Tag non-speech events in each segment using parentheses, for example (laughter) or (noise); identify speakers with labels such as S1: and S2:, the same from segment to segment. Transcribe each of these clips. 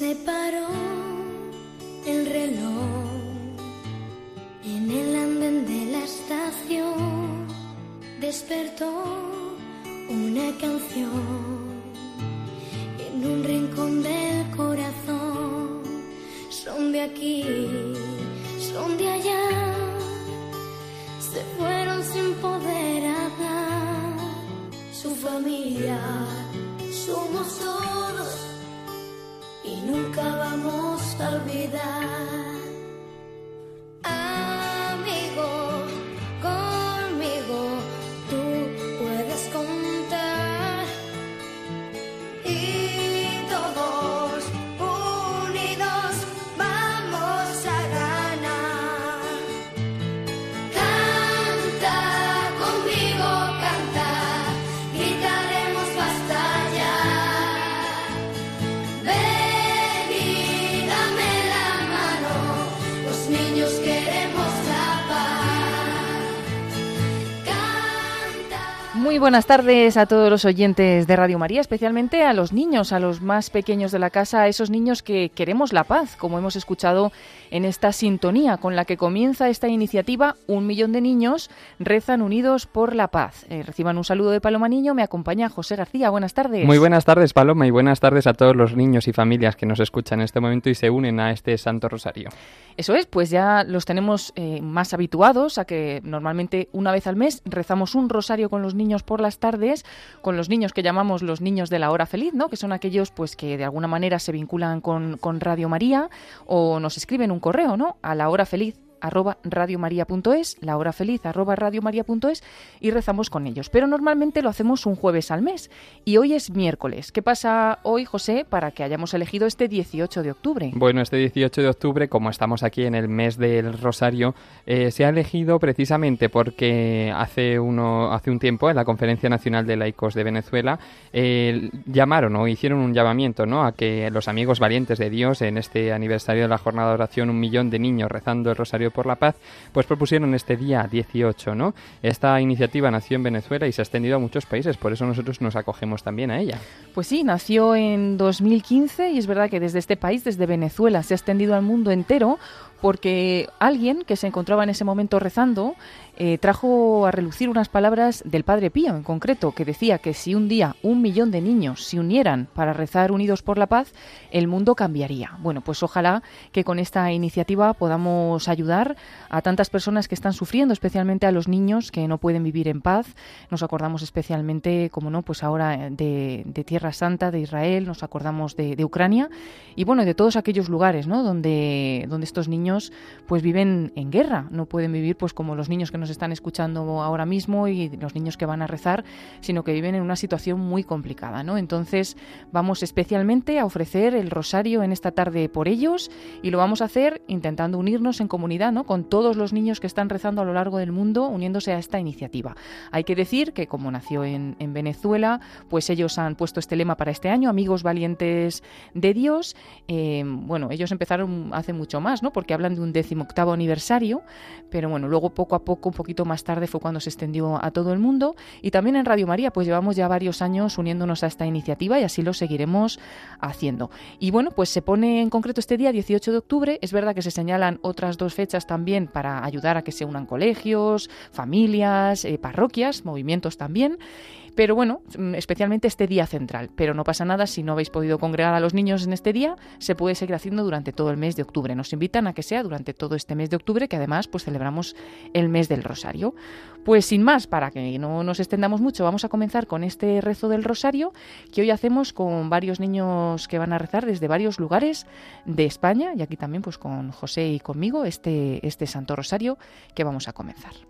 S1: Se paró el reloj en el andén de la estación. Despertó una canción
S2: buenas tardes a todos los oyentes de Radio María, especialmente a los niños, a los más pequeños de la casa, a esos niños que queremos la paz, como hemos escuchado en esta sintonía con la que comienza esta iniciativa. Un millón de niños rezan unidos por la paz. Eh, reciban un saludo de Paloma Niño, me acompaña José García. Buenas tardes.
S3: Muy buenas tardes, Paloma, y buenas tardes a todos los niños y familias que nos escuchan en este momento y se unen a este Santo Rosario.
S2: Eso es, pues ya los tenemos eh, más habituados a que normalmente una vez al mes rezamos un rosario con los niños por las tardes, con los niños que llamamos los niños de la hora feliz, ¿no? Que son aquellos pues que de alguna manera se vinculan con, con Radio María o nos escriben un correo, ¿no? A la hora feliz arroba radiomaria.es, la hora feliz arroba radiomaria.es y rezamos con ellos. Pero normalmente lo hacemos un jueves al mes y hoy es miércoles. ¿Qué pasa hoy, José, para que hayamos elegido este 18 de octubre?
S3: Bueno, este 18 de octubre, como estamos aquí en el mes del Rosario, eh, se ha elegido precisamente porque hace, uno, hace un tiempo en la Conferencia Nacional de Laicos de Venezuela eh, llamaron o hicieron un llamamiento ¿no? a que los amigos valientes de Dios en este aniversario de la jornada de oración, un millón de niños rezando el Rosario por la Paz, pues propusieron este día 18, ¿no? Esta iniciativa nació en Venezuela y se ha extendido a muchos países, por eso nosotros nos acogemos también a ella.
S2: Pues sí, nació en 2015 y es verdad que desde este país, desde Venezuela, se ha extendido al mundo entero porque alguien que se encontraba en ese momento rezando eh, trajo a relucir unas palabras del Padre Pío en concreto, que decía que si un día un millón de niños se unieran para rezar unidos por la paz, el mundo cambiaría. Bueno, pues ojalá que con esta iniciativa podamos ayudar a tantas personas que están sufriendo, especialmente a los niños que no pueden vivir en paz. Nos acordamos especialmente, como no, pues ahora de, de Tierra Santa, de Israel, nos acordamos de, de Ucrania y bueno, de todos aquellos lugares, ¿no? Donde, donde estos niños pues viven en guerra, no pueden vivir pues como los niños que nos están escuchando ahora mismo y los niños que van a rezar, sino que viven en una situación muy complicada, ¿no? Entonces vamos especialmente a ofrecer el rosario en esta tarde por ellos y lo vamos a hacer intentando unirnos en comunidad, ¿no? Con todos los niños que están rezando a lo largo del mundo uniéndose a esta iniciativa. Hay que decir que como nació en, en Venezuela, pues ellos han puesto este lema para este año, amigos valientes de Dios. Eh, bueno, ellos empezaron hace mucho más, ¿no? Porque hablan de un decimoctavo aniversario, pero bueno, luego poco a poco, poquito más tarde fue cuando se extendió a todo el mundo y también en Radio María, pues llevamos ya varios años uniéndonos a esta iniciativa y así lo seguiremos haciendo. Y bueno, pues se pone en concreto este día 18 de octubre, es verdad que se señalan otras dos fechas también para ayudar a que se unan colegios, familias, eh, parroquias, movimientos también. Pero bueno, mm, especialmente este día central. Pero no pasa nada si no habéis podido congregar a los niños en este día, se puede seguir haciendo durante todo el mes de octubre. Nos invitan a que sea durante todo este mes de octubre, que además pues celebramos el mes del Rosario. Pues sin más, para que no nos extendamos mucho, vamos a comenzar con este rezo del Rosario que hoy hacemos con varios niños que van a rezar desde varios lugares de España y aquí también pues con José y conmigo este, este Santo Rosario que vamos a comenzar.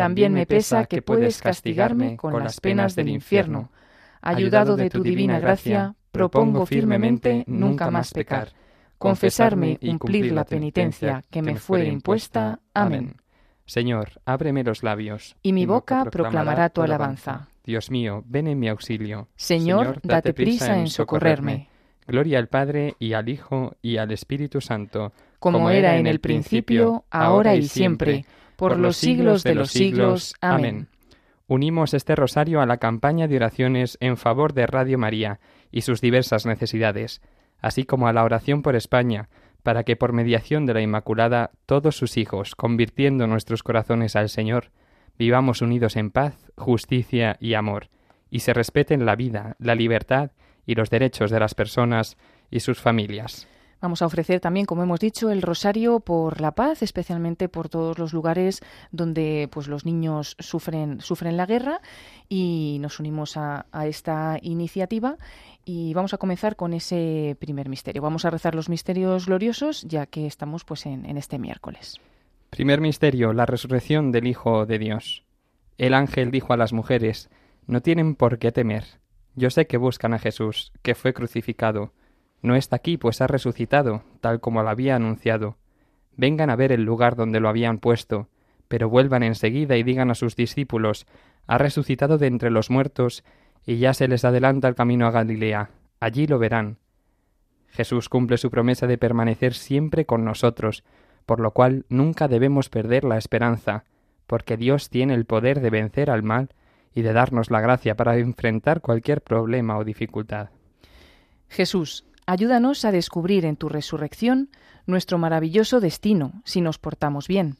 S2: También me pesa que puedes castigarme con las penas del infierno. Ayudado de tu divina gracia, propongo firmemente nunca más pecar, confesarme y cumplir la penitencia que me fuere impuesta. Amén.
S3: Señor, ábreme los labios.
S2: Y mi boca proclamará tu alabanza.
S3: Dios mío, ven en mi auxilio.
S2: Señor, date prisa en socorrerme.
S3: Gloria al Padre y al Hijo y al Espíritu Santo,
S2: Como era en el principio, ahora y siempre, por los siglos de los siglos. Amén.
S3: Unimos este rosario a la campaña de oraciones en favor de Radio María y sus diversas necesidades, así como a la oración por España, para que por mediación de la Inmaculada todos sus hijos, convirtiendo nuestros corazones al Señor, vivamos unidos en paz, justicia y amor, y se respeten la vida, la libertad y los derechos de las personas y sus familias.
S2: Vamos a ofrecer también, como hemos dicho, el rosario por la paz, especialmente por todos los lugares donde pues, los niños sufren, sufren la guerra y nos unimos a, esta iniciativa y vamos a comenzar con ese primer misterio. Vamos a rezar los misterios gloriosos ya que estamos pues, en, en este miércoles.
S3: Primer misterio, la resurrección del Hijo de Dios. El ángel dijo a las mujeres, no tienen por qué temer. Yo sé que buscan a Jesús, que fue crucificado. No está aquí, pues ha resucitado, tal como lo había anunciado. Vengan a ver el lugar donde lo habían puesto, pero vuelvan enseguida y digan a sus discípulos, ha resucitado de entre los muertos, y ya se les adelanta el camino a Galilea. Allí lo verán. Jesús cumple su promesa de permanecer siempre con nosotros, por lo cual nunca debemos perder la esperanza, porque Dios tiene el poder de vencer al mal y de darnos la gracia para enfrentar cualquier problema o dificultad.
S2: Jesús, ayúdanos a descubrir en tu resurrección nuestro maravilloso destino si nos portamos bien.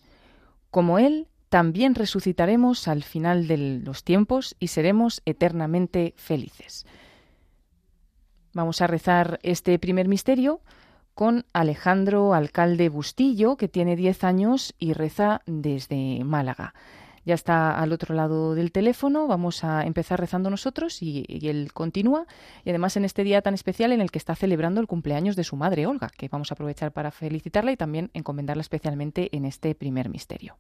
S2: Como Él, también resucitaremos al final de los tiempos y seremos eternamente felices. Vamos a rezar este primer misterio con Alejandro Alcalde Bustillo, que tiene 10 años y reza desde Málaga. Ya está al otro lado del teléfono, vamos a empezar rezando nosotros y, y, él continúa. Y además en este día tan especial en el que está celebrando el cumpleaños de su madre, Olga, que vamos a aprovechar para felicitarla y también encomendarla especialmente en este primer misterio.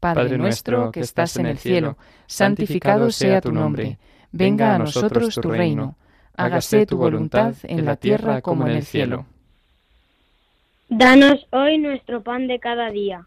S2: Padre, Padre nuestro que estás en el cielo, santificado sea tu nombre. Venga a nosotros tu reino. Hágase tu voluntad en la tierra como en el cielo.
S4: Danos hoy nuestro pan de cada día.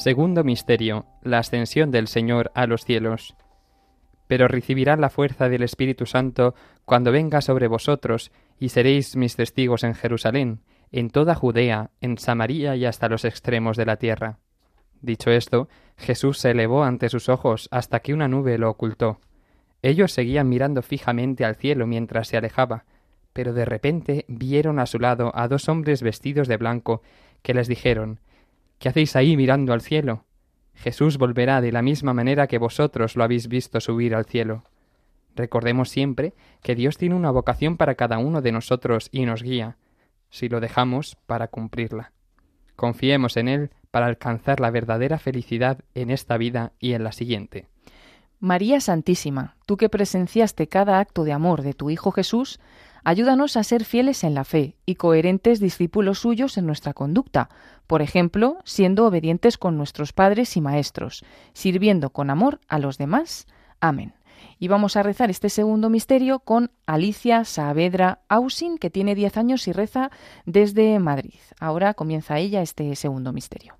S3: Segundo misterio, la ascensión del Señor a los cielos. Pero recibirán la fuerza del Espíritu Santo cuando venga sobre vosotros, y seréis mis testigos en Jerusalén, en toda Judea, en Samaria y hasta los extremos de la tierra. Dicho esto, Jesús se elevó ante sus ojos hasta que una nube lo ocultó. Ellos seguían mirando fijamente al cielo mientras se alejaba, pero de repente vieron a su lado a dos hombres vestidos de blanco que les dijeron ¿Qué hacéis ahí mirando al cielo? Jesús volverá de la misma manera que vosotros lo habéis visto subir al cielo. Recordemos siempre que Dios tiene una vocación para cada uno de nosotros y nos guía, si lo dejamos, para cumplirla. Confiemos en Él para alcanzar la verdadera felicidad en esta vida y en la siguiente.
S2: María Santísima, tú que presenciaste cada acto de amor de tu Hijo Jesús, ayúdanos a ser fieles en la fe y coherentes discípulos suyos en nuestra conducta, por ejemplo, siendo obedientes con nuestros padres y maestros, sirviendo con amor a los demás. Amén. Y vamos a rezar este segundo misterio con Alicia Saavedra Ausin, que tiene 10 años y reza desde Madrid. Ahora comienza ella este segundo misterio.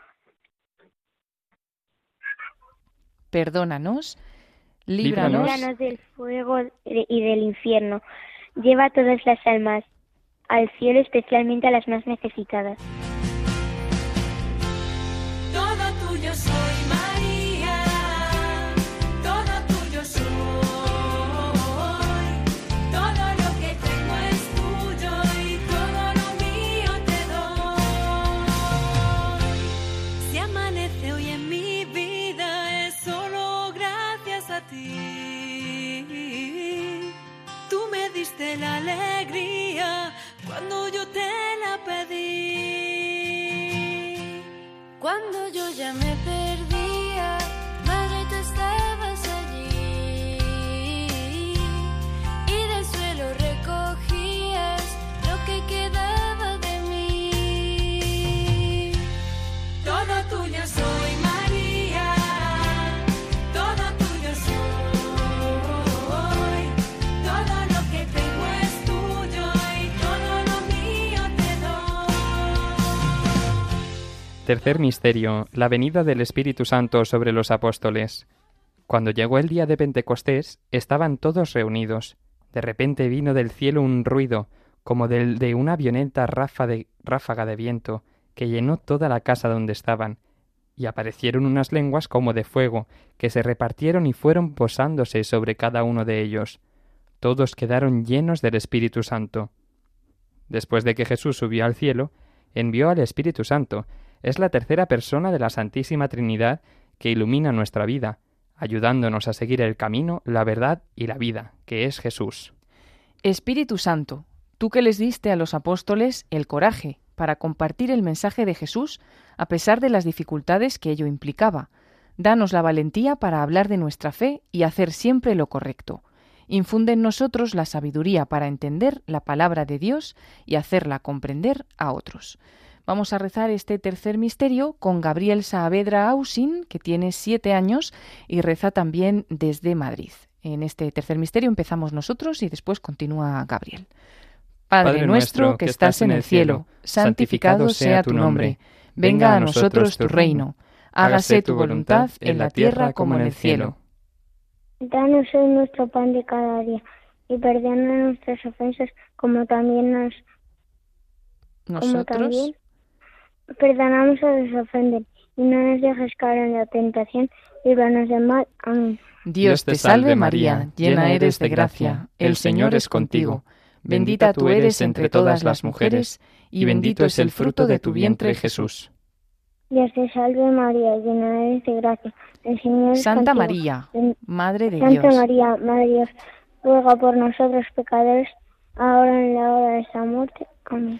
S2: Perdónanos, líbranos,
S5: líbranos del fuego y del infierno. Lleva todas las almas al cielo, especialmente a las más necesitadas.
S6: Todo tuyo soy,
S3: Tercer misterio, la venida del Espíritu Santo sobre los apóstoles. Cuando llegó el día de Pentecostés, estaban todos reunidos. De repente vino del cielo un ruido, como del de una violenta ráfaga de viento, que llenó toda la casa donde estaban, y aparecieron unas lenguas como de fuego, que se repartieron y fueron posándose sobre cada uno de ellos. Todos quedaron llenos del Espíritu Santo. Después de que Jesús subió al cielo, envió al Espíritu Santo. Es la tercera persona de la Santísima Trinidad que ilumina nuestra vida, ayudándonos a seguir el camino, la verdad y la vida, que es Jesús.
S2: Espíritu Santo, tú que les diste a los apóstoles el coraje para compartir el mensaje de Jesús a pesar de las dificultades que ello implicaba, danos la valentía para hablar de nuestra fe y hacer siempre lo correcto. Infunde en nosotros la sabiduría para entender la palabra de Dios y hacerla comprender a otros. Vamos a rezar este tercer misterio con Gabriel Saavedra Ausin, que tiene siete años y reza también desde Madrid. En este tercer misterio empezamos nosotros y después continúa Gabriel. Padre nuestro que estás en el cielo, santificado sea tu nombre. Venga a nosotros tu reino. Hágase tu voluntad en la tierra como en el cielo.
S7: Danos hoy nuestro pan de cada día y perdona nuestras ofensas como también nos como
S2: Nosotros,
S7: también perdonamos a los que ofenden y no nos dejes caer en la tentación líbranos del mal. Amén.
S2: Dios te salve María, llena eres de gracia, el Señor es contigo. Bendita tú eres entre todas las mujeres, y bendito es el fruto de tu vientre Jesús.
S7: Dios te salve María, llena eres de gracia, el Señor es
S2: Santa
S7: contigo.
S2: María, Madre de
S7: Santa
S2: Dios.
S7: María, Madre de Dios, ruega por nosotros pecadores, ahora en la hora de esta muerte. Amén.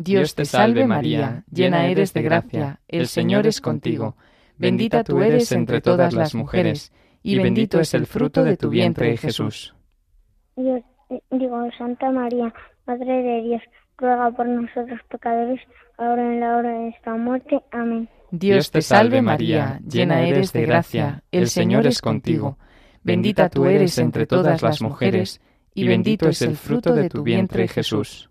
S2: Dios te salve María, llena eres de gracia, el Señor es contigo. Bendita tú eres entre todas las mujeres, y bendito es el fruto de tu vientre Jesús.
S7: Dios, eh, digo, Santa María, Madre de Dios, ruega por nosotros pecadores, ahora en la hora de esta muerte. Amén.
S2: Dios te salve María, llena eres de gracia, el Señor es contigo. Bendita tú eres entre todas las mujeres, y bendito es el fruto de tu vientre Jesús.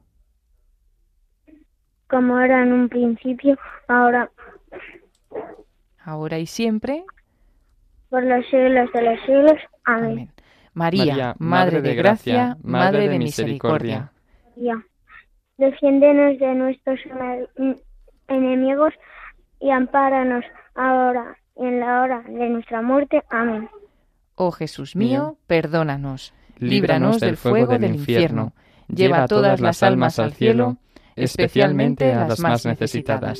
S7: Como era en un principio, ahora,
S2: Ahora y siempre.
S7: por los siglos de los siglos. Amén.
S2: Amén. María, Madre de gracia, Madre de misericordia.
S7: María, defiéndenos de nuestros ene- enemigos y ampáranos ahora y en la hora de nuestra muerte. Amén.
S2: Oh Jesús mío, perdónanos, líbranos del fuego del infierno, lleva todas las almas al cielo, especialmente a las más necesitadas.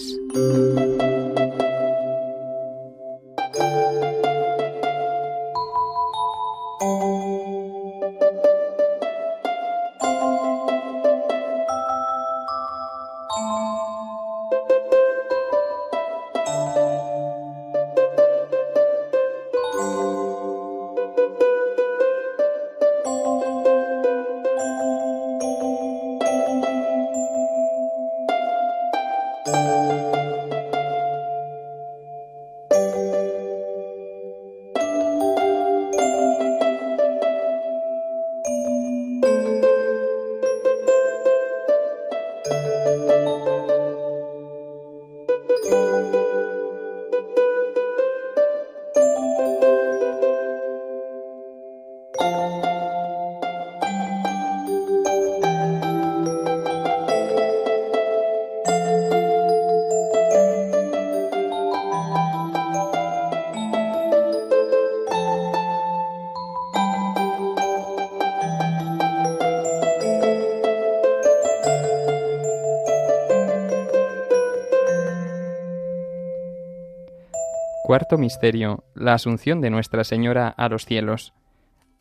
S3: Cuarto Misterio. La Asunción de Nuestra Señora a los cielos.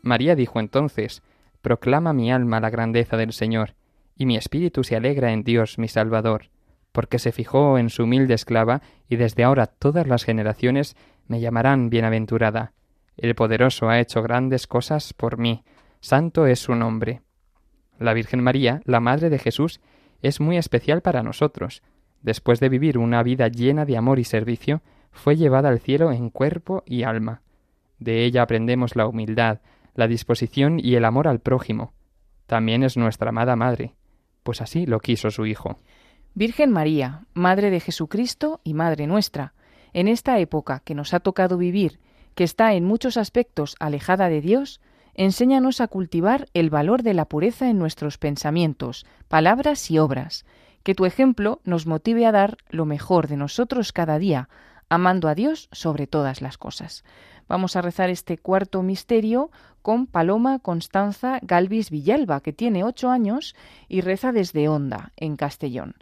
S3: María dijo entonces, Proclama mi alma la grandeza del Señor, y mi espíritu se alegra en Dios mi Salvador, porque se fijó en su humilde esclava, y desde ahora todas las generaciones me llamarán bienaventurada. El poderoso ha hecho grandes cosas por mí, santo es su nombre. La Virgen María, la Madre de Jesús, es muy especial para nosotros. Después de vivir una vida llena de amor y servicio, fue llevada al cielo en cuerpo y alma. De ella aprendemos la humildad, la disposición y el amor al prójimo. También es nuestra amada Madre, pues así lo quiso su Hijo.
S2: Virgen María, Madre de Jesucristo y Madre nuestra, en esta época que nos ha tocado vivir, que está en muchos aspectos alejada de Dios, enséñanos a cultivar el valor de la pureza en nuestros pensamientos, palabras y obras, que tu ejemplo nos motive a dar lo mejor de nosotros cada día, amando a Dios sobre todas las cosas. Vamos a rezar este cuarto misterio con Paloma Constanza Galvis Villalba, que tiene ocho años y reza desde Honda, en Castellón.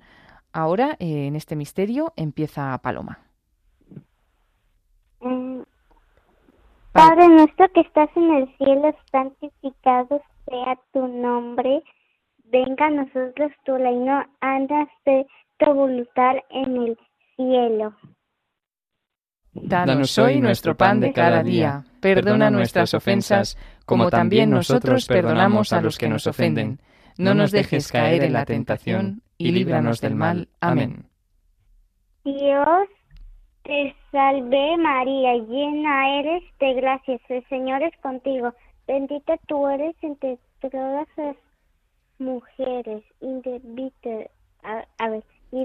S2: Ahora, eh, en este misterio, empieza Paloma.
S8: Mm. Padre nuestro que estás en el cielo, santificado sea tu nombre. Venga a nosotros tu reino, hágase tu voluntad en el cielo.
S2: Danos hoy nuestro pan de cada día. Perdona nuestras ofensas, como también nosotros perdonamos a los que nos ofenden. No nos dejes caer en la tentación y líbranos del mal. Amén.
S8: Dios te salve María, llena eres de gracias, el Señor es contigo. Bendita tú eres entre todas las mujeres, y a, a ver, y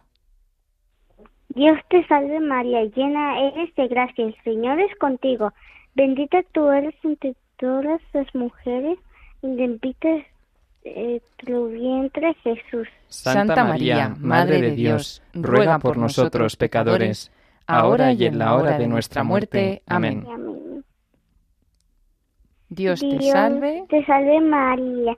S8: Dios te salve María, llena eres de gracia, el Señor es contigo. Bendita tú eres entre todas las mujeres, y bendito es eh, tu vientre Jesús.
S2: Santa María, Madre de Dios, ruega por nosotros pecadores, ahora y en la hora de nuestra muerte. Amén. Dios te
S8: Dios
S2: salve.
S8: te salve María,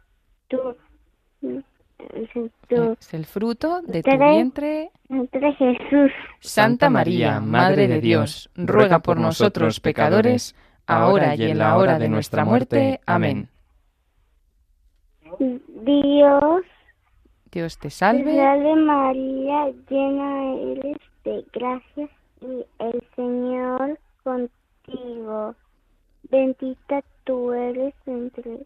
S8: tu, de tu
S2: Es el fruto de tu vientre.
S8: entre Jesús.
S2: Santa María, Madre de Dios, ruega por nosotros pecadores, ahora y en la hora de nuestra muerte. Amén.
S8: Dios
S2: Dios te salve.
S8: salve María, llena eres de gracias y el Señor contigo. Bendita tú eres entre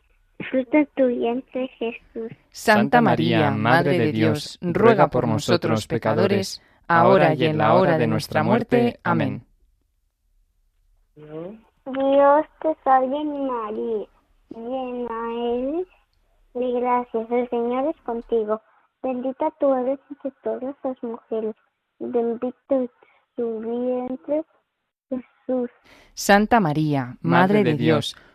S8: fruto de tu vientre Jesús.
S2: Santa María, Madre de Dios, ruega por nosotros pecadores, ahora y en la hora de nuestra muerte. Amén.
S8: Dios te salve María, llena eres de gracias, el Señor es contigo. Bendita tú eres entre todas las mujeres, bendito es tu vientre Jesús.
S2: Santa María, Madre de Dios,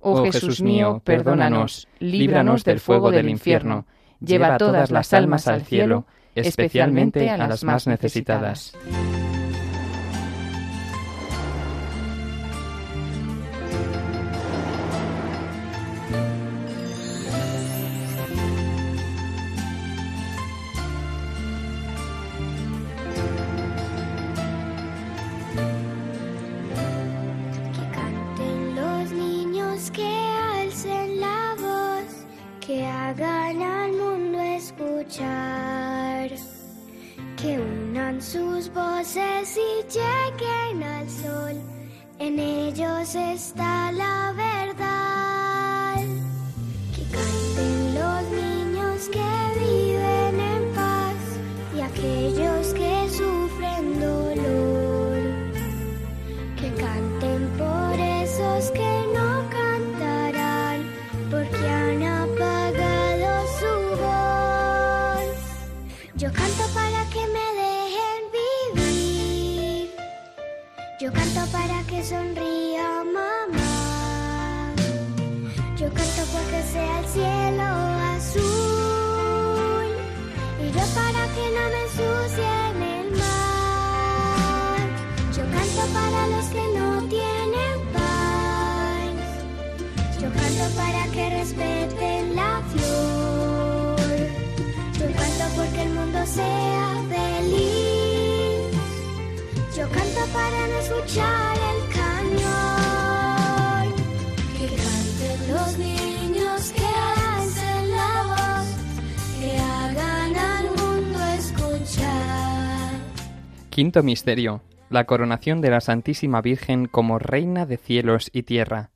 S3: Oh Jesús mío, perdónanos, líbranos del fuego del infierno, lleva todas las almas al cielo, especialmente a las más necesitadas. Quinto misterio. La coronación de la Santísima Virgen como Reina de cielos y tierra.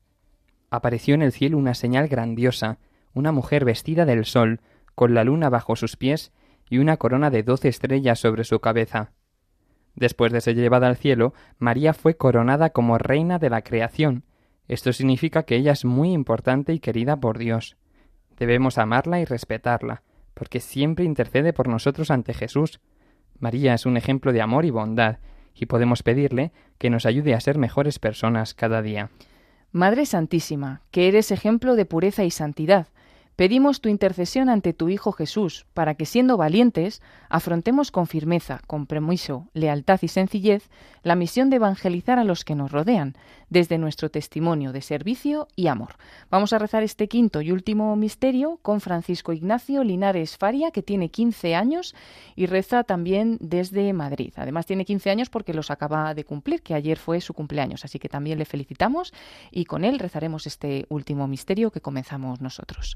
S3: Apareció en el cielo una señal grandiosa, una mujer vestida del sol, con la luna bajo sus pies y una corona de doce estrellas sobre su cabeza. Después de ser llevada al cielo, María fue coronada como reina de la creación. Esto significa que ella es muy importante y querida por Dios. Debemos amarla y respetarla, porque siempre intercede por nosotros ante Jesús, María es un ejemplo de amor y bondad, y podemos pedirle que nos ayude a ser mejores personas cada día.
S2: Madre Santísima, que eres ejemplo de pureza y santidad, Pedimos tu intercesión ante tu Hijo Jesús, para que, siendo valientes, afrontemos con firmeza, compromiso, lealtad y sencillez la misión de evangelizar a los que nos rodean, desde nuestro testimonio de servicio y amor. Vamos a rezar este quinto y último misterio con Francisco Ignacio Linares Faria, que tiene 15 años y reza también desde Madrid. Además tiene 15 años porque los acaba de cumplir, que ayer fue su cumpleaños, así que también le felicitamos y con él rezaremos este último misterio que comenzamos nosotros.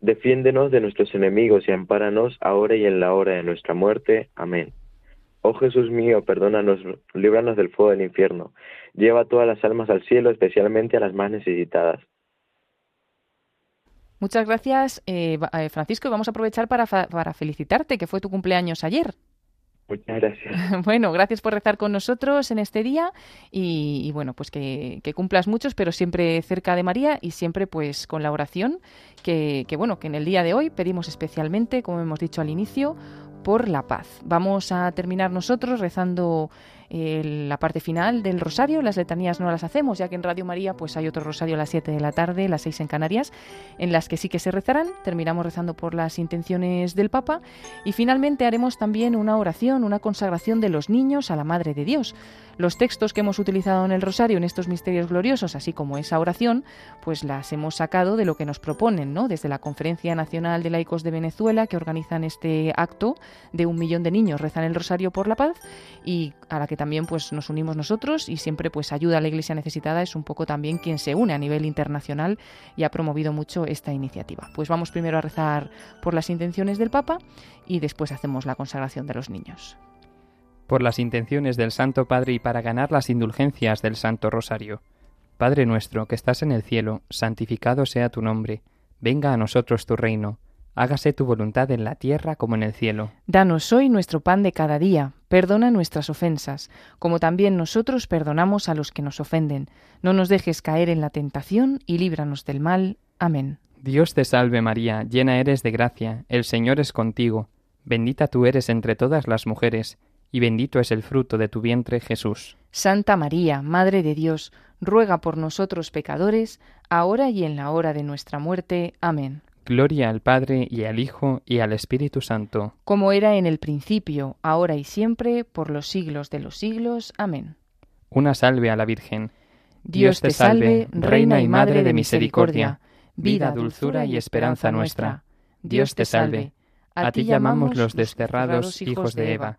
S9: Defiéndenos de nuestros enemigos y ampáranos ahora y en la hora de nuestra muerte. Amén. Oh Jesús mío, perdónanos, líbranos del fuego del infierno. Lleva todas las almas al cielo, especialmente a las más necesitadas.
S2: Muchas gracias, eh, eh, Francisco, vamos a aprovechar para, para felicitarte, que fue tu cumpleaños ayer.
S9: Muchas gracias. (laughs)
S2: Bueno, gracias por rezar con nosotros en este día y, bueno, pues que, cumplas muchos, pero siempre cerca de María y siempre pues con la oración que, que, bueno, que en el día de hoy pedimos especialmente, como hemos dicho al inicio, por la paz. Vamos a terminar nosotros rezando la parte final del rosario. Las letanías no las hacemos, ya que en Radio María pues hay otro rosario a las 7 de la tarde, las 6 en Canarias, en las que sí que se rezarán. Terminamos rezando por las intenciones del Papa y finalmente haremos también una oración, una consagración de los niños a la Madre de Dios. Los textos que hemos utilizado en el rosario en estos misterios gloriosos, así como esa oración, pues las hemos sacado de lo que nos proponen, ¿no? Desde la Conferencia Nacional de Laicos de Venezuela, que organizan este acto de un millón de niños rezan el rosario por la paz y a la que también pues nos unimos nosotros y siempre pues ayuda a la Iglesia necesitada es un poco también quien se une a nivel internacional y ha promovido mucho esta iniciativa. Pues vamos primero a rezar por las intenciones del Papa y después hacemos la consagración de los niños
S3: por las intenciones del Santo Padre y para ganar las indulgencias del Santo Rosario. Padre nuestro que estás en el cielo, santificado sea tu nombre, venga a nosotros tu reino, hágase tu voluntad en la tierra como en el cielo.
S2: Danos hoy nuestro pan de cada día, perdona nuestras ofensas, como también nosotros perdonamos a los que nos ofenden. No nos dejes caer en la tentación y líbranos del mal. Amén.
S3: Dios te salve María, llena eres de gracia, el Señor es contigo, bendita tú eres entre todas las mujeres, y bendito es el fruto de tu vientre Jesús.
S2: Santa María, Madre de Dios, ruega por nosotros pecadores, ahora y en la hora de nuestra muerte. Amén.
S3: Gloria al Padre y al Hijo y al Espíritu Santo.
S2: Como era en el principio, ahora y siempre, por los siglos de los siglos. Amén.
S3: Una salve a la Virgen.
S2: Dios te salve, Reina y Madre de Misericordia, vida, dulzura y esperanza nuestra. Dios te salve. A ti llamamos los desterrados hijos de Eva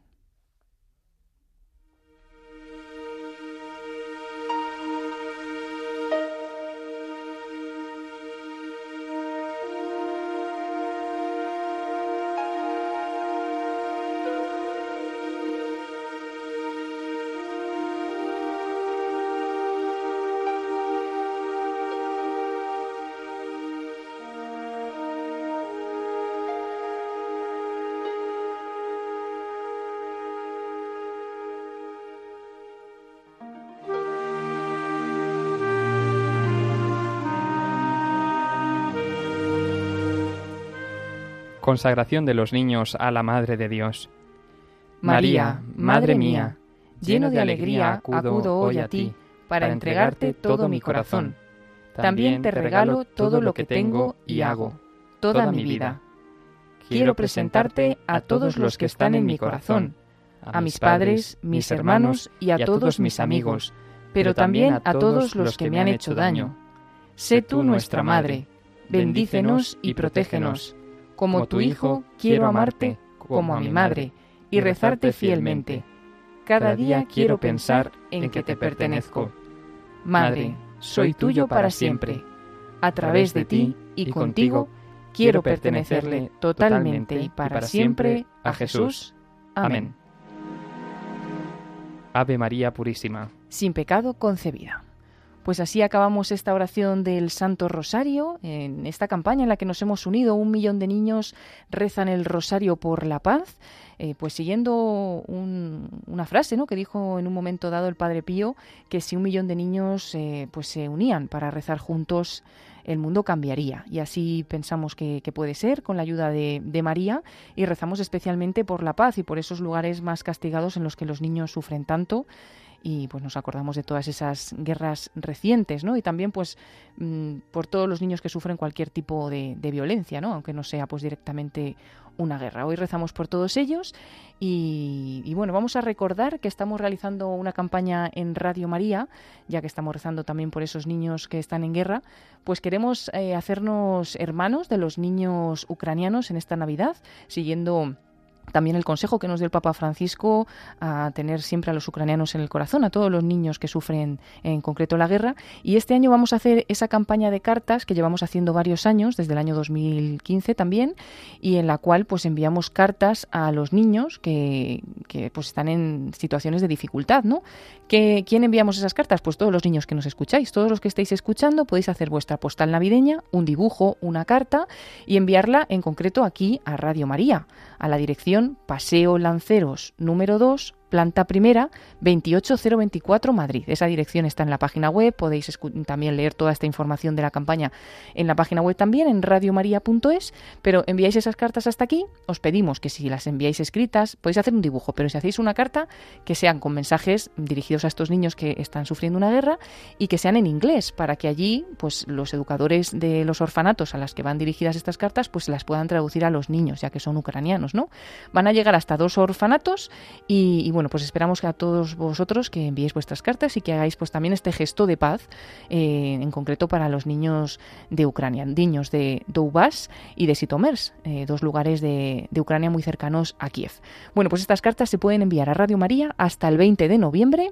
S3: Consagración de los niños a la Madre de Dios. María, Madre mía, lleno de alegría acudo hoy a ti para entregarte todo mi corazón. También te regalo todo lo que tengo y hago, toda mi vida. Quiero presentarte a todos los que están en mi corazón, a mis padres, mis hermanos y a todos mis amigos, pero también a todos los que me han hecho daño. Sé tú nuestra Madre, bendícenos y protégenos como tu Hijo, quiero amarte como a mi madre y rezarte fielmente. Cada día quiero pensar en que te pertenezco. Madre, soy tuyo para siempre. A través de ti y contigo quiero pertenecerle totalmente y para siempre a Jesús. Amén. Ave María Purísima.
S2: Sin pecado concebida. Pues así acabamos esta oración del Santo Rosario, en esta campaña en la que nos hemos unido. Un millón de niños rezan el Rosario por la paz, eh, pues siguiendo una frase ¿no? que dijo en un momento dado el Padre Pío, que si un millón de niños eh, pues se unían para rezar juntos, el mundo cambiaría. Y así pensamos que, puede ser con la ayuda de, María y rezamos especialmente por la paz y por esos lugares más castigados en los que los niños sufren tanto y pues nos acordamos de todas esas guerras recientes, ¿no? Y también pues mm, por todos los niños que sufren cualquier tipo de, violencia, ¿no? Aunque no sea pues directamente una guerra. Hoy rezamos por todos ellos y, bueno, vamos a recordar que estamos realizando una campaña en Radio María, ya que estamos rezando también por esos niños que están en guerra, pues queremos eh, hacernos hermanos de los niños ucranianos en esta Navidad, siguiendo también el consejo que nos dio el Papa Francisco a tener siempre a los ucranianos en el corazón, a todos los niños que sufren en concreto la guerra. Y este año vamos a hacer esa campaña de cartas que llevamos haciendo varios años, desde el año 2015 también, y en la cual pues enviamos cartas a los niños que, que pues están en situaciones de dificultad, ¿no? ¿Que, ¿Quién enviamos esas cartas? Pues todos los niños que nos escucháis, todos los que estáis escuchando podéis hacer vuestra postal navideña, un dibujo, una carta y enviarla en concreto aquí a Radio María, a la dirección Paseo Lanceros número 2, planta primera, 28024 Madrid. Esa dirección está en la página web, podéis también leer toda esta información de la campaña en la página web también, en radiomaria.es, pero enviáis esas cartas hasta aquí, os pedimos que si las enviáis escritas, podéis hacer un dibujo, pero si hacéis una carta, que sean con mensajes dirigidos a estos niños que están sufriendo una guerra y que sean en inglés, para que allí, pues los educadores de los orfanatos a las que van dirigidas estas cartas, pues las puedan traducir a los niños, ya que son ucranianos, ¿no? Van a llegar hasta dos orfanatos y, y bueno, pues esperamos que a todos vosotros que enviéis vuestras cartas y que hagáis pues también este gesto de paz, eh, en concreto para los niños de Ucrania, niños de Donbass y de Sitomers, eh, dos lugares de, de Ucrania muy cercanos a Kiev. Bueno, pues estas cartas se pueden enviar a Radio María hasta el 20 de noviembre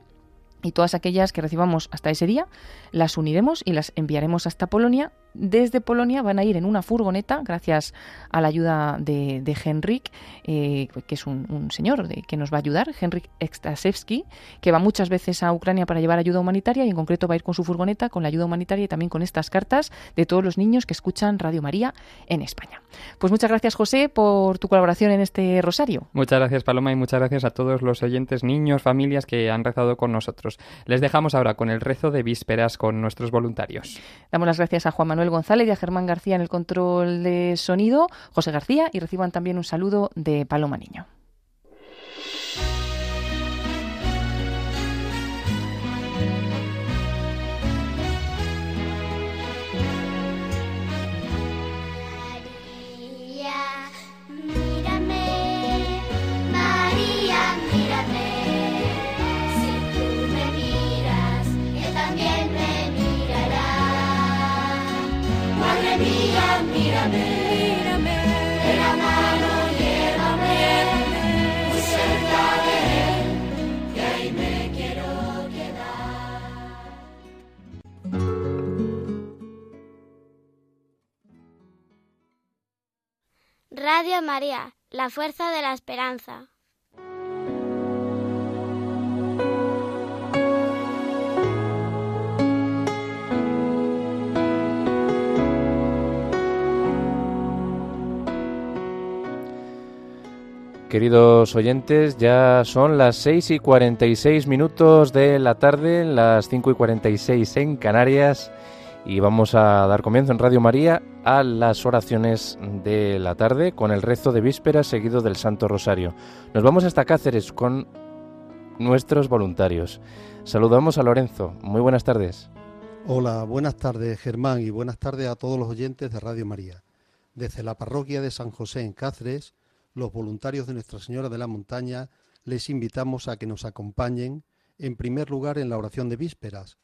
S2: y todas aquellas que recibamos hasta ese día las uniremos y las enviaremos hasta Polonia desde Polonia van a ir en una furgoneta, gracias a la ayuda de, de Henrik, eh, que es un, señor que nos va a ayudar, Henrik Ekstasevski, que va muchas veces a Ucrania para llevar ayuda humanitaria y en concreto va a ir con su furgoneta, con la ayuda humanitaria y también con estas cartas de todos los niños que escuchan Radio María en España. Pues muchas gracias, José, por tu colaboración en este rosario.
S3: Muchas gracias, Paloma, y muchas gracias a todos los oyentes, niños, familias que han rezado con nosotros. Les dejamos ahora con el rezo de vísperas con nuestros voluntarios.
S2: Damos las gracias a Juan Manuel González y a Germán García en el control de sonido, José García, y reciban también un saludo de Paloma Niño.
S1: La
S8: fuerza de la esperanza.
S10: Queridos oyentes, ya son las 6 y 46 minutos de la tarde, las 5 y 46 en Canarias, y vamos a dar comienzo en Radio María a las oraciones de la tarde con el rezo de víspera seguido del Santo Rosario. Nos vamos hasta Cáceres con nuestros voluntarios. Saludamos a Lorenzo. Muy buenas tardes.
S11: Hola, buenas tardes Germán y buenas tardes a todos los oyentes de Radio María. Desde la parroquia de San José en Cáceres, los voluntarios de Nuestra Señora de la Montaña les invitamos a que nos acompañen en primer lugar en la oración de vísperas,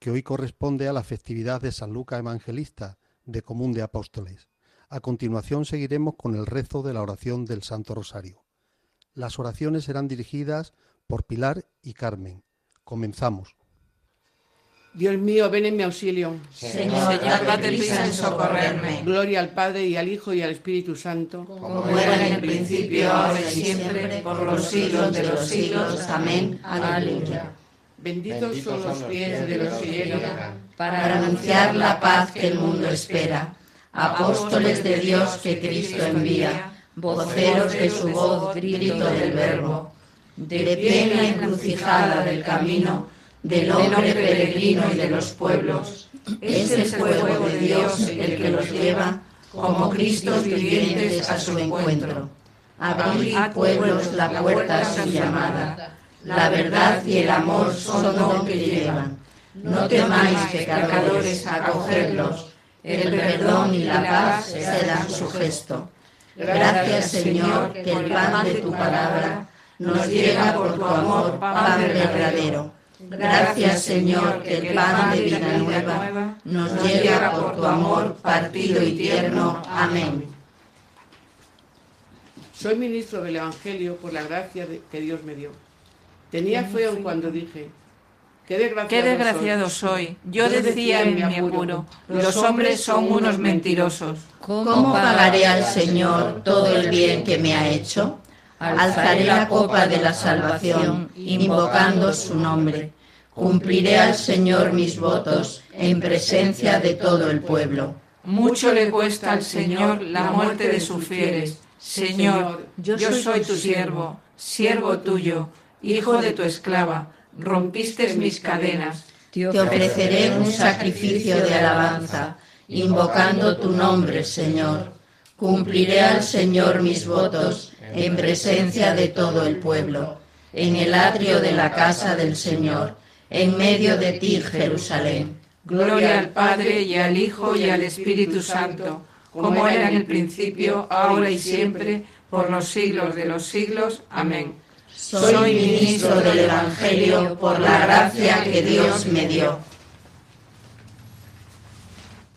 S11: que hoy corresponde a la festividad de San Lucas Evangelista, de Común de Apóstoles. A continuación seguiremos con el rezo de la oración del Santo Rosario. Las oraciones serán dirigidas por Pilar y Carmen. Comenzamos.
S12: Dios mío, ven en mi auxilio.
S13: Señor, date prisa en socorrerme.
S12: Gloria al Padre y al Hijo y al Espíritu Santo.
S13: Como era en el principio, ahora y siempre, por los siglos de los siglos. Amén. Aleluya.
S12: Benditos son los pies de los que llegan
S13: Para anunciar la paz que el mundo espera. Apóstoles de Dios que Cristo envía. Voceros de su voz, grito del verbo. De pie en la encrucijada del camino del hombre peregrino y de los pueblos. Es el fuego de Dios el que los lleva como Cristos vivientes a su encuentro. Abrid, pueblos, la puerta a su llamada. La verdad y el amor son don que llevan. No temáis, pecadores, acogerlos. El perdón y la paz serán su gesto. Gracias, Señor, que el pan de tu palabra nos llega por tu amor, pan verdadero. Gracias, Señor, que el pan de vida nueva nos llega por tu amor partido y tierno. Amén.
S12: Soy ministro del Evangelio por la gracia que Dios me dio. Tenía fe aun cuando dije, qué desgraciado,
S14: Qué desgraciado soy. Yo decía en mi apuro, los hombres son unos mentirosos.
S13: ¿Cómo pagaré al Señor todo el bien que me ha hecho? Alzaré la copa de la salvación, invocando su nombre. Cumpliré al Señor mis votos en presencia de todo el pueblo.
S14: Mucho le cuesta al Señor la muerte de sus fieles. Señor, yo soy tu siervo, siervo tuyo, hijo de tu esclava. Rompiste mis cadenas.
S13: Te ofreceré un sacrificio de alabanza, invocando tu nombre, Señor. Cumpliré al Señor mis votos en presencia de todo el pueblo, en el atrio de la casa del Señor, en medio de ti, Jerusalén.
S14: Gloria al Padre y al Hijo y al Espíritu Santo, como era en el principio, ahora y siempre, por los siglos de los siglos. Amén.
S13: Soy ministro del Evangelio por la gracia que Dios me dio.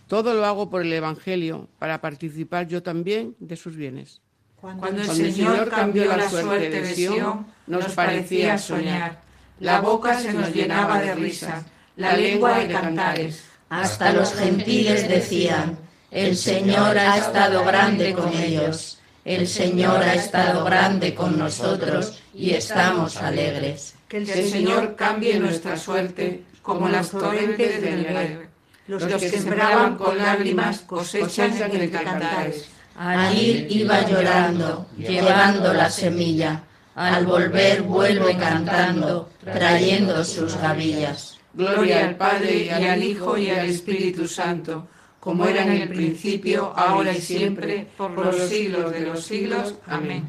S12: Todo lo hago por el Evangelio para participar yo también de sus bienes.
S14: Cuando el Señor cambió la suerte de Sión, nos parecía soñar. La boca se nos llenaba de risas, la lengua de cantares.
S13: Hasta los gentiles decían, el Señor ha estado grande con ellos, el Señor ha estado grande con nosotros y estamos alegres.
S14: Que el Señor cambie nuestra suerte como las torrentes del nivel. Los que sembraban con lágrimas cosechan en cantares.
S13: Al ir iba llorando, llevando la semilla. Al volver vuelve cantando, trayendo sus gavillas.
S14: Gloria al Padre y al Hijo y al Espíritu Santo, como era en el principio, ahora y siempre, por los siglos de los siglos. Amén.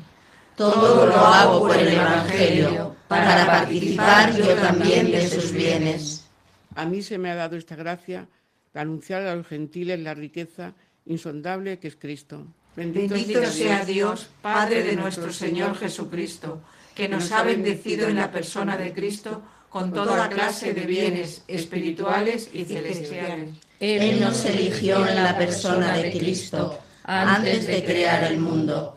S13: Todo lo hago por el Evangelio, para participar yo también de sus bienes.
S12: A mí se me ha dado esta gracia de anunciar a los gentiles la riqueza insondable que es Cristo.
S14: Bendito sea Dios, Padre de nuestro Señor Jesucristo, que nos ha bendecido en la persona de Cristo con toda clase de bienes espirituales y celestiales.
S13: Él nos eligió en la persona de Cristo antes de crear el mundo,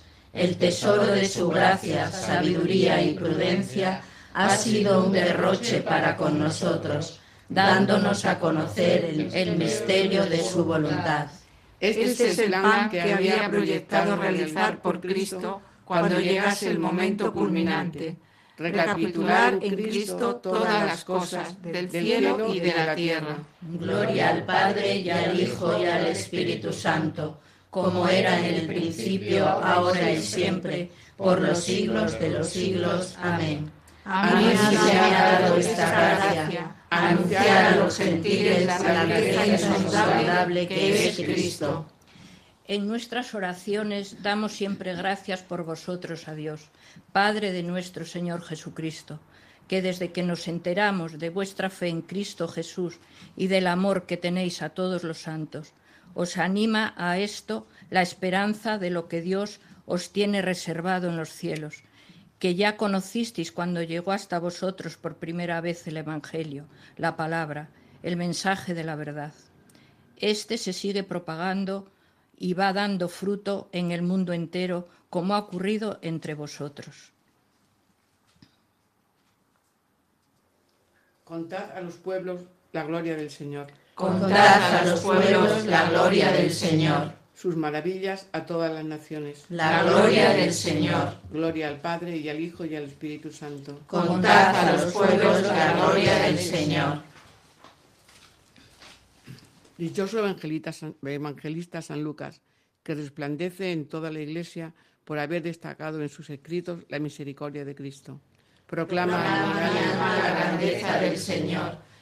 S13: El tesoro de su gracia, sabiduría y prudencia ha sido un derroche para con nosotros, dándonos a conocer el, el misterio de su voluntad.
S14: Este es el plan que había proyectado realizar por Cristo cuando llegase el momento culminante recapitular en Cristo todas las cosas del cielo y de la tierra.
S13: Gloria al Padre y al Hijo y al Espíritu Santo, como era en el principio, ahora y siempre, por los siglos de los siglos. Amén. A mí se ha dado esta gracia, anunciar a los gentiles la grandeza insondable que es Cristo.
S15: En nuestras oraciones damos siempre gracias por vosotros a Dios, Padre de nuestro Señor Jesucristo, que desde que nos enteramos de vuestra fe en Cristo Jesús y del amor que tenéis a todos los santos, os anima a esto la esperanza de lo que Dios os tiene reservado en los cielos, que ya conocisteis cuando llegó hasta vosotros por primera vez el Evangelio, la palabra, el mensaje de la verdad. Este se sigue propagando y va dando fruto en el mundo entero, como ha ocurrido entre vosotros.
S12: Contad a los pueblos la gloria del Señor.
S13: Contad a los pueblos la gloria del Señor.
S12: Sus maravillas a todas las naciones.
S13: La gloria del Señor.
S12: Gloria al Padre y al Hijo y al Espíritu Santo.
S13: Contad a los pueblos la gloria del Señor.
S12: Dichoso evangelista San, evangelista San Lucas, que resplandece en toda la Iglesia por haber destacado en sus escritos la misericordia de Cristo. Proclama
S13: Proclama la grandeza del Señor.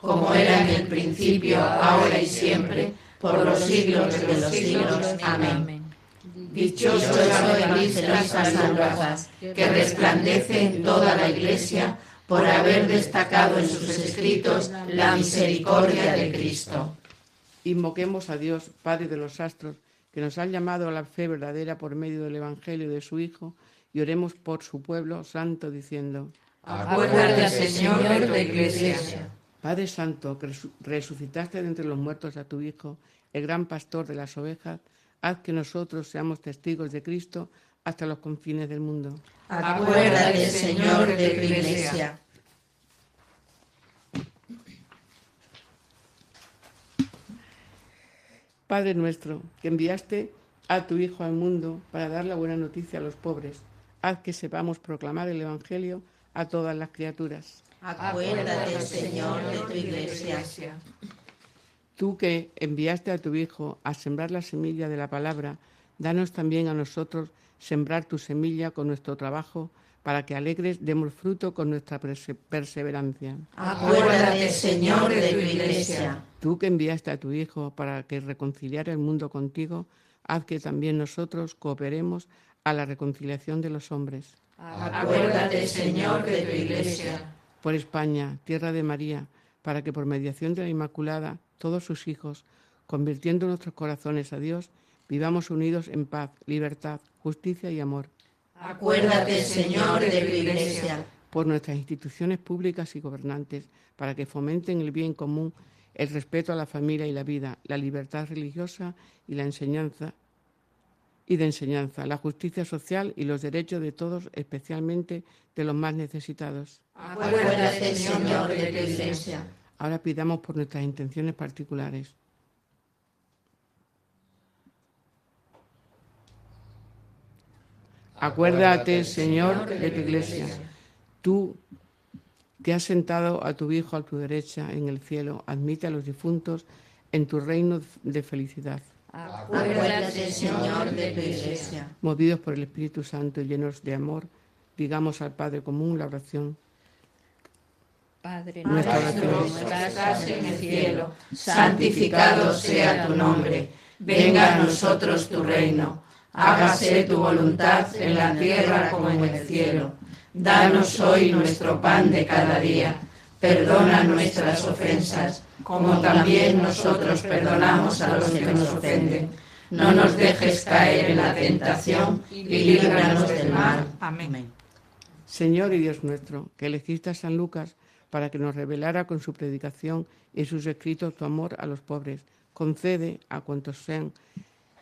S13: como era en el principio, ahora y siempre, por los siglos de los siglos. Amén. Dichoso evangelista San Lucas, que resplandece en toda la Iglesia por haber destacado en sus escritos la misericordia de Cristo.
S12: Invoquemos a Dios, Padre de los astros, que nos ha llamado a la fe verdadera por medio del Evangelio de su Hijo, y oremos por su pueblo santo, diciendo,
S14: Acuérdate, Señor, de la Iglesia.
S12: Padre Santo, que resucitaste de entre los muertos a tu Hijo, el gran pastor de las ovejas, haz que nosotros seamos testigos de Cristo hasta los confines del mundo.
S13: Acuérdate, Señor, de tu Iglesia.
S12: Padre nuestro, que enviaste a tu Hijo al mundo para dar la buena noticia a los pobres, haz que sepamos proclamar el Evangelio a todas las criaturas.
S13: Acuérdate, Señor, de tu Iglesia.
S12: Tú que enviaste a tu Hijo a sembrar la semilla de la palabra, danos también a nosotros sembrar tu semilla con nuestro trabajo para que alegres demos fruto con nuestra perse perseverancia.
S13: Acuérdate, Señor, de tu Iglesia.
S12: Tú que enviaste a tu Hijo para que reconciliara el mundo contigo, haz que también nosotros cooperemos a la reconciliación de los hombres.
S13: Acuérdate, Señor, de tu Iglesia.
S12: Por España, tierra de María, para que por mediación de la Inmaculada, todos sus hijos, convirtiendo nuestros corazones a Dios, vivamos unidos en paz, libertad, justicia y amor.
S13: Acuérdate, Señor, de tu Iglesia.
S12: Por nuestras instituciones públicas y gobernantes, para que fomenten el bien común, el respeto a la familia y la vida, la libertad religiosa y la enseñanza y de enseñanza, la justicia social y los derechos de todos, especialmente de los más necesitados.
S13: Acuérdate, Señor, de tu Iglesia.
S12: Ahora pidamos por nuestras intenciones particulares. Acuérdate, Señor, de tu iglesia. Tú que has sentado a tu Hijo a tu derecha en el cielo, admite a los difuntos en tu reino de felicidad.
S13: Acuérdate, Señor, de tu iglesia.
S12: Movidos por el Espíritu Santo y llenos de amor, digamos al Padre común la oración.
S15: Padre nuestro que estás en el cielo,
S13: santificado sea tu nombre. Venga a nosotros tu reino. Hágase tu voluntad en la tierra como en el cielo. Danos hoy nuestro pan de cada día. Perdona nuestras ofensas, como también nosotros perdonamos a los que nos ofenden. No nos dejes caer en la tentación y líbranos del mal.
S14: Amén.
S12: Señor y Dios nuestro, que elegiste a San Lucas para que nos revelara con su predicación y sus escritos tu amor a los pobres, concede a cuantos sean,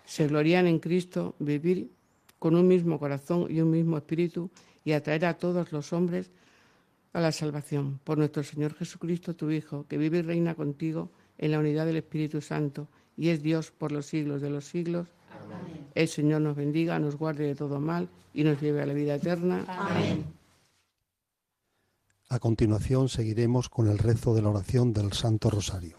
S12: se glorían en Cristo, vivir con un mismo corazón y un mismo espíritu y atraer a todos los hombres a la salvación. Por nuestro Señor Jesucristo, tu Hijo, que vive y reina contigo en la unidad del Espíritu Santo y es Dios por los siglos de los siglos. El Señor nos bendiga, nos guarde de todo mal y nos lleve a la vida eterna.
S13: Amén.
S11: A continuación seguiremos con el rezo de la oración del Santo Rosario.